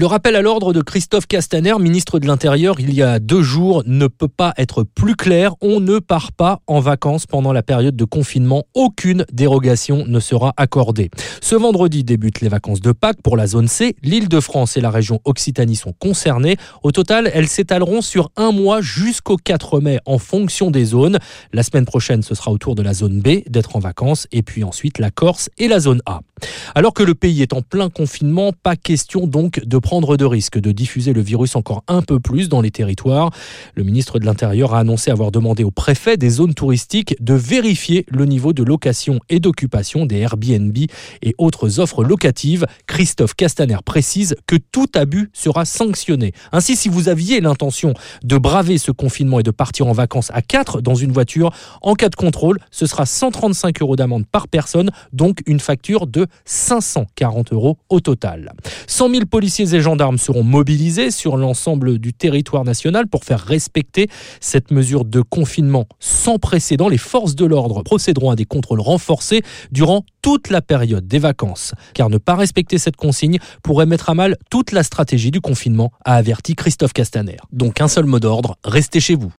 Le rappel à l'ordre de Christophe Castaner, ministre de l'Intérieur, il y a deux jours, ne peut pas être plus clair. On ne part pas en vacances pendant la période de confinement. Aucune dérogation ne sera accordée. Ce vendredi débutent les vacances de Pâques pour la zone C. L'île de France et la région Occitanie sont concernées. Au total, elles s'étaleront sur un mois jusqu'au 4 mai en fonction des zones. La semaine prochaine, ce sera au tour de la zone B d'être en vacances et puis ensuite la Corse et la zone A. Alors que le pays est en plein confinement, pas question donc de prendre de risque de diffuser le virus encore un peu plus dans les territoires. Le ministre de l'Intérieur a annoncé avoir demandé au préfet des zones touristiques de vérifier le niveau de location et d'occupation des Airbnb et autres offres locatives. Christophe Castaner précise que tout abus sera sanctionné. Ainsi, si vous aviez l'intention de braver ce confinement et de partir en vacances à 4 dans une voiture, en cas de contrôle, ce sera 135 euros d'amende par personne, donc une facture de 540 euros au total. 100 000 policiers et gendarmes seront mobilisés sur l'ensemble du territoire national pour faire respecter cette mesure de confinement sans précédent. Les forces de l'ordre procéderont à des contrôles renforcés durant toute la période des vacances, car ne pas respecter cette consigne pourrait mettre à mal toute la stratégie du confinement, a averti Christophe Castaner. Donc un seul mot d'ordre, restez chez vous.